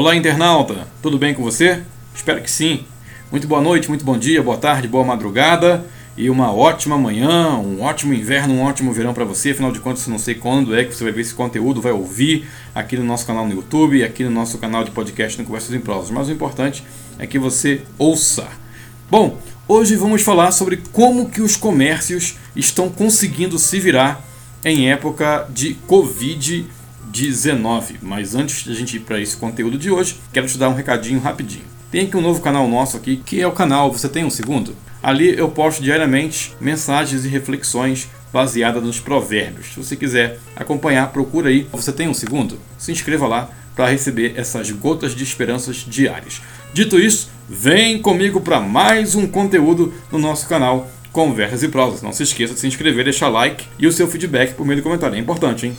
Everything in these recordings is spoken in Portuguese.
Olá, internauta! Tudo bem com você? Espero que sim. Muito boa noite, muito bom dia, boa tarde, boa madrugada e uma ótima manhã, um ótimo inverno, um ótimo verão para você. Afinal de contas, não sei quando é que você vai ver esse conteúdo, vai ouvir aqui no nosso canal no YouTube, aqui no nosso canal de podcast no Conversas em Prosas. Mas o importante é que você ouça. Bom, hoje vamos falar sobre como que os comércios estão conseguindo se virar em época de Covid-19. Mas antes de a gente ir para esse conteúdo de hoje, quero te dar um recadinho rapidinho. Tem aqui um novo canal nosso aqui, que é o canal Você Tem Um Segundo? Ali eu posto diariamente mensagens e reflexões baseadas nos provérbios. Se você quiser acompanhar, procura aí. Você tem um segundo? Se inscreva lá para receber essas gotas de esperanças diárias. Dito isso, vem comigo para mais um conteúdo no nosso canal Conversas e Prosas. Não se esqueça de se inscrever, deixar like e o seu feedback por meio do comentário. É importante, hein?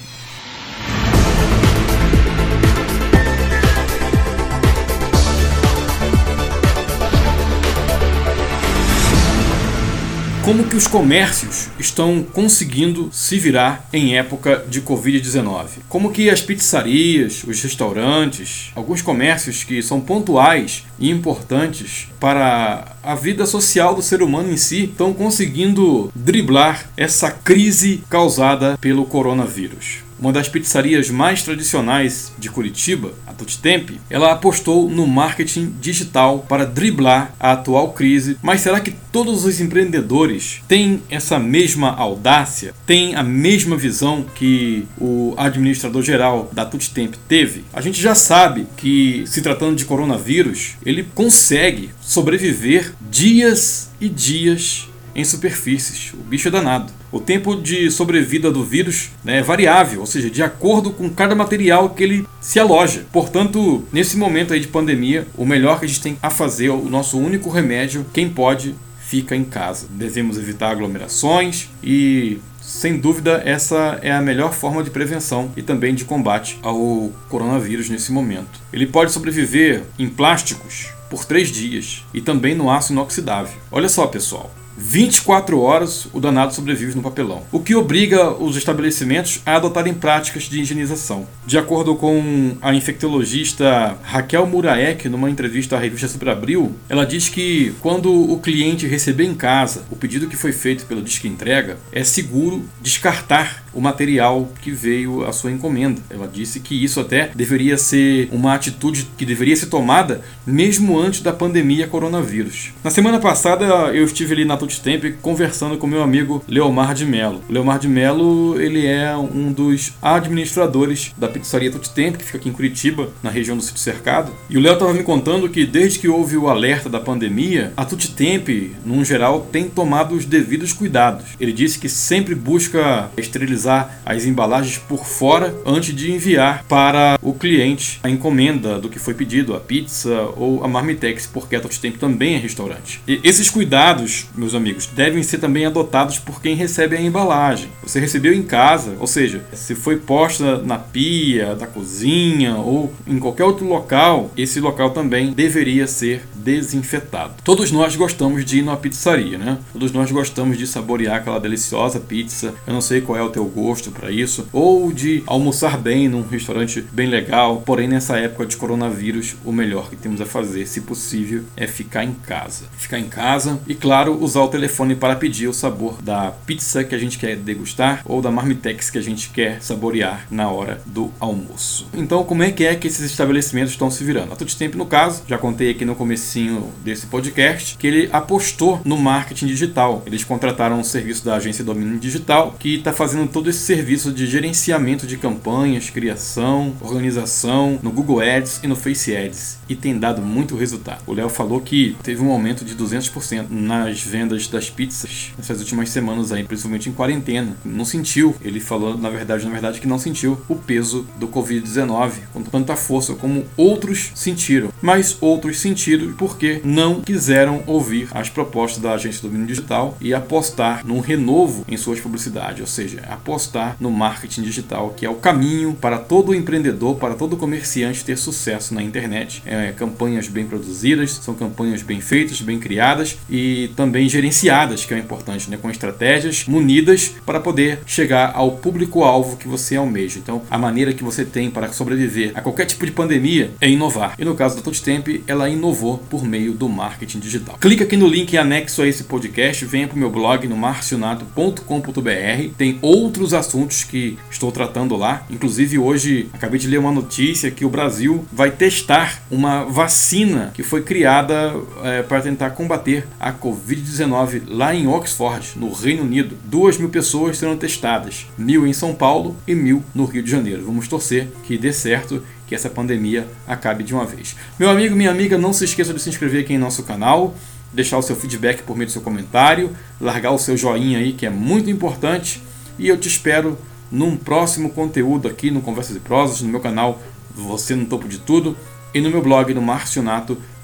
Como que os comércios estão conseguindo se virar em época de Covid-19. Como que as pizzarias, os restaurantes, alguns comércios que são pontuais e importantes para a vida social do ser humano em si estão conseguindo driblar essa crise causada pelo coronavírus uma das pizzarias mais tradicionais de Curitiba, a Tutitemp, ela apostou no marketing digital para driblar a atual crise. Mas será que todos os empreendedores têm essa mesma audácia, têm a mesma visão que o administrador geral da Tutitemp teve? A gente já sabe que se tratando de coronavírus, ele consegue sobreviver dias e dias em superfícies. O bicho é danado. O tempo de sobrevida do vírus né, é variável, ou seja, de acordo com cada material que ele se aloja. Portanto, nesse momento aí de pandemia, o melhor que a gente tem a fazer, o nosso único remédio, quem pode, fica em casa. Devemos evitar aglomerações e sem dúvida, essa é a melhor forma de prevenção e também de combate ao coronavírus nesse momento. Ele pode sobreviver em plásticos por três dias e também no aço inoxidável. Olha só, pessoal, 24 horas o danado sobrevive no papelão, o que obriga os estabelecimentos a adotarem práticas de higienização. De acordo com a infectologista Raquel Muraek, numa entrevista à revista Super Abril, ela diz que quando o cliente receber em casa o pedido que foi feito pelo Disque Entrega, é seguro descartar o material que veio à sua encomenda. Ela disse que isso até deveria ser uma atitude que deveria ser tomada mesmo antes da pandemia coronavírus. Na semana passada eu estive ali na Tutstemp conversando com meu amigo Leomar de Melo. Leomar de Melo ele é um dos administradores da pizzaria Tutstemp que fica aqui em Curitiba, na região do Sítio Cercado. E o Léo estava me contando que desde que houve o alerta da pandemia, a Tutstemp, num geral, tem tomado os devidos cuidados. Ele disse que sempre busca esterilizar as embalagens por fora antes de enviar para o cliente a encomenda do que foi pedido, a pizza ou a marmitex, porque a Tempo também é restaurante. E esses cuidados, meus amigos, devem ser também adotados por quem recebe a embalagem. Você recebeu em casa, ou seja, se foi posta na pia da cozinha ou em qualquer outro local, esse local também deveria ser desinfetado. Todos nós gostamos de ir numa pizzaria, né? Todos nós gostamos de saborear aquela deliciosa pizza. Eu não sei qual é o teu gosto para isso, ou de almoçar bem num restaurante bem legal. Porém, nessa época de coronavírus, o melhor que temos a fazer, se possível, é ficar em casa. Ficar em casa e, claro, usar o telefone para pedir o sabor da pizza que a gente quer degustar ou da marmitex que a gente quer saborear na hora do almoço. Então, como é que é que esses estabelecimentos estão se virando? A Tempo, no caso, já contei aqui no comecinho desse podcast, que ele apostou no marketing digital. Eles contrataram um serviço da agência Domínio Digital que está fazendo todo esse serviço de gerenciamento de campanhas, criação, organização no Google Ads e no Face Ads e tem dado muito resultado. O Léo falou que teve um aumento de 200% nas vendas das pizzas nessas últimas semanas aí, principalmente em quarentena. Não sentiu, ele falou na verdade, na verdade que não sentiu o peso do COVID-19 com tanta força como outros sentiram, mas outros sentiram porque não quiseram ouvir as propostas da agência do domínio digital e apostar num renovo em suas publicidades, ou seja, apostar apostar no marketing digital, que é o caminho para todo empreendedor, para todo comerciante ter sucesso na internet. É, campanhas bem produzidas, são campanhas bem feitas, bem criadas e também gerenciadas, que é o importante, né? com estratégias munidas para poder chegar ao público-alvo que você almeja. Então, a maneira que você tem para sobreviver a qualquer tipo de pandemia é inovar. E no caso da Touchtemp, ela inovou por meio do marketing digital. Clica aqui no link anexo a esse podcast, venha para o meu blog no marcionato.com.br. Tem outros assuntos que estou tratando lá. Inclusive, hoje acabei de ler uma notícia que o Brasil vai testar uma vacina que foi criada é, para tentar combater a Covid-19 lá em Oxford, no Reino Unido. Duas mil pessoas serão testadas, mil em São Paulo e mil no Rio de Janeiro. Vamos torcer que dê certo que essa pandemia acabe de uma vez. Meu amigo, minha amiga, não se esqueça de se inscrever aqui em nosso canal, deixar o seu feedback por meio do seu comentário, largar o seu joinha aí, que é muito importante, e eu te espero num próximo conteúdo aqui no Conversas e Prosas, no meu canal Você no Topo de Tudo e no meu blog no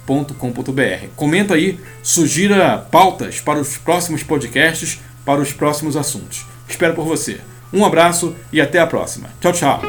marcionato.com.br. Comenta aí, sugira pautas para os próximos podcasts, para os próximos assuntos. Espero por você. Um abraço e até a próxima. Tchau, tchau.